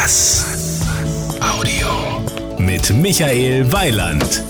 Bass. Audio. Mit Michael Weiland.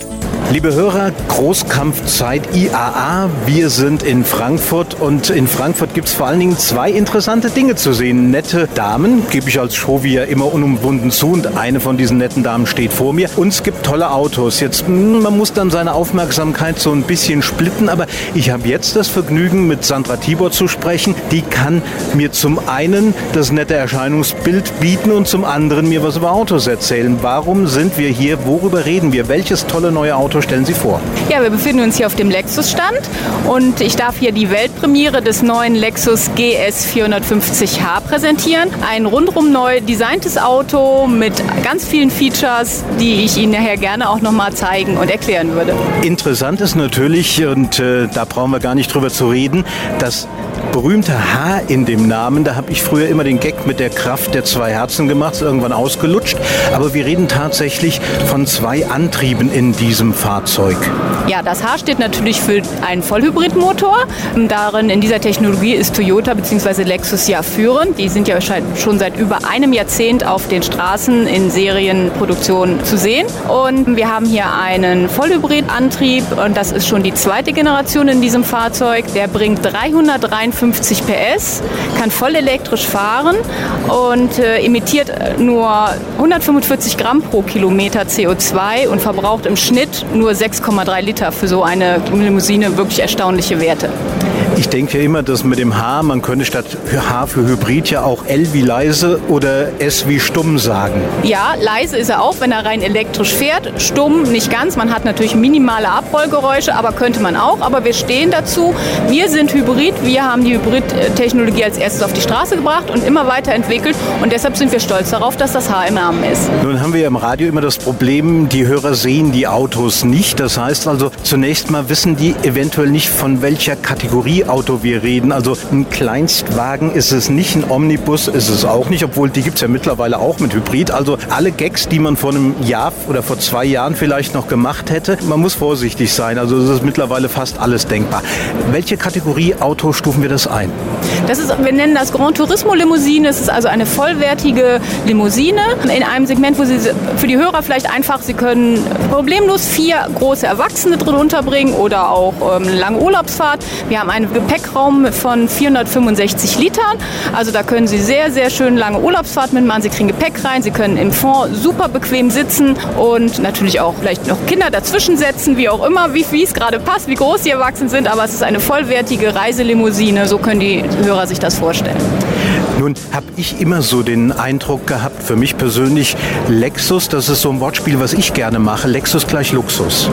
Liebe Hörer, Großkampfzeit IAA. Wir sind in Frankfurt und in Frankfurt gibt es vor allen Dingen zwei interessante Dinge zu sehen. Nette Damen, gebe ich als Show immer unumwunden zu und eine von diesen netten Damen steht vor mir. Und es gibt tolle Autos. Jetzt, hm, man muss dann seine Aufmerksamkeit so ein bisschen splitten, aber ich habe jetzt das Vergnügen, mit Sandra Tibor zu sprechen. Die kann mir zum einen das nette Erscheinungsbild bieten und zum anderen mir was über Autos erzählen. Warum sind wir hier? Worüber reden wir? Welches tolle neue Auto Auto stellen Sie vor? Ja, wir befinden uns hier auf dem Lexus-Stand und ich darf hier die Weltpremiere des neuen Lexus GS 450h präsentieren. Ein rundrum neu designtes Auto mit ganz vielen Features, die ich Ihnen nachher gerne auch nochmal zeigen und erklären würde. Interessant ist natürlich, und äh, da brauchen wir gar nicht drüber zu reden, dass berühmte H in dem Namen. Da habe ich früher immer den Gag mit der Kraft der zwei Herzen gemacht, ist irgendwann ausgelutscht. Aber wir reden tatsächlich von zwei Antrieben in diesem Fahrzeug. Ja, das H steht natürlich für einen Vollhybridmotor. Darin in dieser Technologie ist Toyota bzw. Lexus ja führend. Die sind ja schon seit über einem Jahrzehnt auf den Straßen in Serienproduktion zu sehen. Und wir haben hier einen Vollhybridantrieb und das ist schon die zweite Generation in diesem Fahrzeug. Der bringt 353 150 PS, kann voll elektrisch fahren und äh, emittiert nur 145 Gramm pro Kilometer CO2 und verbraucht im Schnitt nur 6,3 Liter für so eine Limousine wirklich erstaunliche Werte. Ich denke ja immer, dass mit dem H, man könnte statt H für Hybrid ja auch L wie leise oder S wie stumm sagen. Ja, leise ist er auch, wenn er rein elektrisch fährt. Stumm nicht ganz. Man hat natürlich minimale Abrollgeräusche, aber könnte man auch. Aber wir stehen dazu. Wir sind Hybrid. Wir haben die Hybrid-Technologie als erstes auf die Straße gebracht und immer weiterentwickelt. Und deshalb sind wir stolz darauf, dass das H im Namen ist. Nun haben wir im Radio immer das Problem, die Hörer sehen die Autos nicht. Das heißt also, zunächst mal wissen die eventuell nicht, von welcher Kategorie Auto wir reden. Also ein Kleinstwagen ist es nicht, ein Omnibus ist es auch nicht, obwohl die gibt es ja mittlerweile auch mit Hybrid. Also alle Gags, die man vor einem Jahr oder vor zwei Jahren vielleicht noch gemacht hätte, man muss vorsichtig sein. Also es ist mittlerweile fast alles denkbar. Welche Kategorie Auto stufen wir das ein? Das ist, wir nennen das Grand Turismo Limousine. Es ist also eine vollwertige Limousine in einem Segment, wo Sie für die Hörer vielleicht einfach, Sie können problemlos vier große Erwachsene drin unterbringen oder auch ähm, eine lange Urlaubsfahrt. Wir haben einen Gepäckraum von 465 Litern. Also da können Sie sehr, sehr schön lange Urlaubsfahrt mitmachen. Sie kriegen Gepäck rein, Sie können im Fond super bequem sitzen und natürlich auch vielleicht noch Kinder dazwischen setzen, wie auch immer, wie, es gerade passt, wie groß Sie erwachsen sind. Aber es ist eine vollwertige Reiselimousine. So können die Hörer sich das vorstellen. Nun habe ich immer so den Eindruck gehabt, für mich persönlich, Lexus, das ist so ein Wortspiel, was ich gerne mache, Lexus gleich Luxus.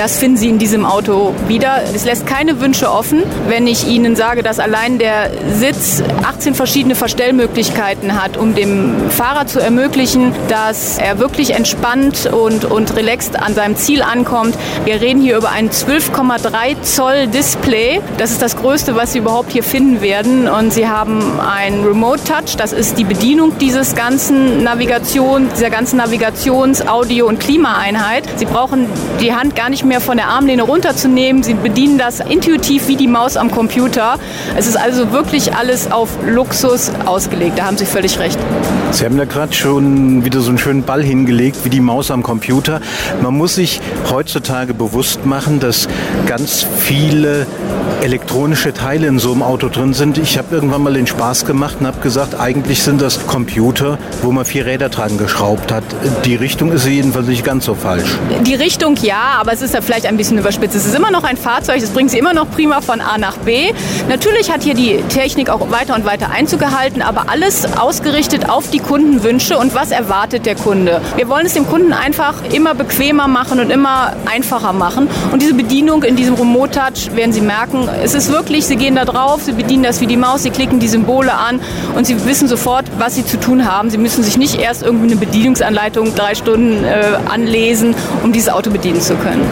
Das finden Sie in diesem Auto wieder. Es lässt keine Wünsche offen, wenn ich Ihnen sage, dass allein der Sitz 18 verschiedene Verstellmöglichkeiten hat, um dem Fahrer zu ermöglichen, dass er wirklich entspannt und, und relaxed an seinem Ziel ankommt. Wir reden hier über ein 12,3 Zoll Display. Das ist das Größte, was Sie überhaupt hier finden werden. Und Sie haben ein Remote Touch. Das ist die Bedienung dieses ganzen Navigation, dieser ganzen Navigations-, Audio- und Klimaeinheit. Sie brauchen die Hand gar nicht mehr von der Armlehne runterzunehmen. Sie bedienen das intuitiv wie die Maus am Computer. Es ist also wirklich alles auf Luxus ausgelegt. Da haben Sie völlig recht. Sie haben da gerade schon wieder so einen schönen Ball hingelegt, wie die Maus am Computer. Man muss sich heutzutage bewusst machen, dass ganz viele elektronische Teile in so einem Auto drin sind. Ich habe irgendwann mal den Spaß gemacht und habe gesagt, eigentlich sind das Computer, wo man vier Räder dran geschraubt hat. Die Richtung ist jedenfalls nicht ganz so falsch. Die Richtung ja, aber es ist vielleicht ein bisschen überspitzt. Es ist immer noch ein Fahrzeug, es bringt sie immer noch prima von A nach B. Natürlich hat hier die Technik auch weiter und weiter Einzug gehalten, aber alles ausgerichtet auf die Kundenwünsche und was erwartet der Kunde. Wir wollen es dem Kunden einfach immer bequemer machen und immer einfacher machen. Und diese Bedienung in diesem Remote Touch werden Sie merken, es ist wirklich, Sie gehen da drauf, Sie bedienen das wie die Maus, Sie klicken die Symbole an und Sie wissen sofort, was Sie zu tun haben. Sie müssen sich nicht erst irgendwie eine Bedienungsanleitung drei Stunden äh, anlesen, um dieses Auto bedienen zu können.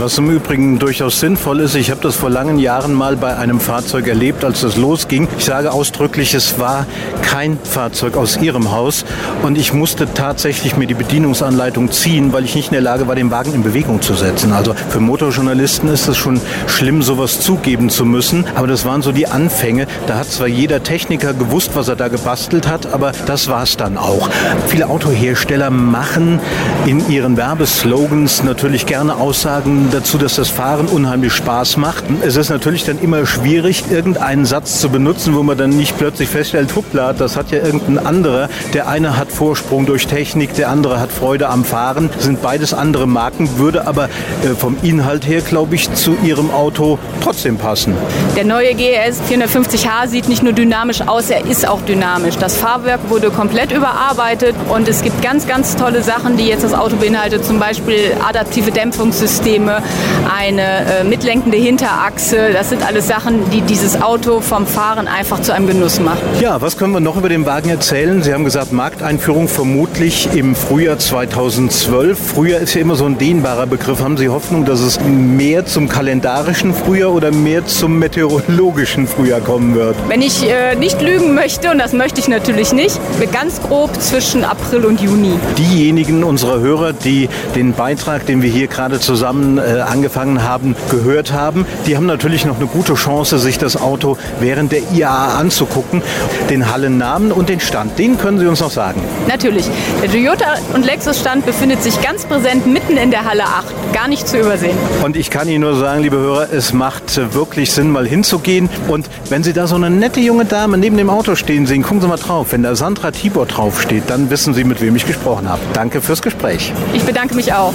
Was im Übrigen durchaus sinnvoll ist, ich habe das vor langen Jahren mal bei einem Fahrzeug erlebt, als das losging. Ich sage ausdrücklich, es war kein Fahrzeug aus Ihrem Haus und ich musste tatsächlich mir die Bedienungsanleitung ziehen, weil ich nicht in der Lage war, den Wagen in Bewegung zu setzen. Also für Motorjournalisten ist es schon schlimm, sowas zugeben zu müssen, aber das waren so die Anfänge. Da hat zwar jeder Techniker gewusst, was er da gebastelt hat, aber das war es dann auch. Viele Autohersteller machen in ihren Werbeslogans natürlich gerne Aussagen dazu, dass das Fahren unheimlich Spaß macht. Es ist natürlich dann immer schwierig, irgendeinen Satz zu benutzen, wo man dann nicht plötzlich feststellt, hoppla, das hat ja irgendein anderer. Der eine hat Vorsprung durch Technik, der andere hat Freude am Fahren. Das sind beides andere Marken, würde aber äh, vom Inhalt her, glaube ich, zu ihrem Auto trotzdem passen. Der neue GS 450h sieht nicht nur dynamisch aus, er ist auch dynamisch. Das Fahrwerk wurde komplett überarbeitet und es gibt ganz, ganz tolle Sachen, die jetzt das Auto beinhaltet. Zum Beispiel adaptive Dämpfungssysteme, eine äh, mitlenkende Hinterachse. Das sind alles Sachen, die dieses Auto vom Fahren einfach zu einem Genuss machen. Ja, was können wir noch über den Wagen erzählen? Sie haben gesagt, Markteinführung vermutlich im Frühjahr 2012. Frühjahr ist ja immer so ein dehnbarer Begriff. Haben Sie Hoffnung, dass es mehr zum kalendarischen Frühjahr oder mehr zum meteorologischen Frühjahr kommen wird? Wenn ich äh, nicht lügen möchte, und das möchte ich natürlich nicht, ganz grob zwischen April und Juni. Diejenigen unserer Hörer, die den Beitrag, den wir hier gerade zusammen äh, angefangen haben, gehört haben, die haben natürlich noch eine gute Chance, sich das Auto während der IAA anzugucken. Den Hallennamen und den Stand, den können Sie uns noch sagen. Natürlich. Der Toyota und Lexus Stand befindet sich ganz präsent mitten in der Halle 8. Gar nicht zu übersehen. Und ich kann Ihnen nur sagen, liebe Hörer, es macht wirklich Sinn, mal hinzugehen. Und wenn Sie da so eine nette junge Dame neben dem Auto stehen sehen, gucken Sie mal drauf. Wenn da Sandra Tibor draufsteht, dann wissen Sie, mit wem ich gesprochen habe. Danke fürs Gespräch. Ich bedanke mich auch.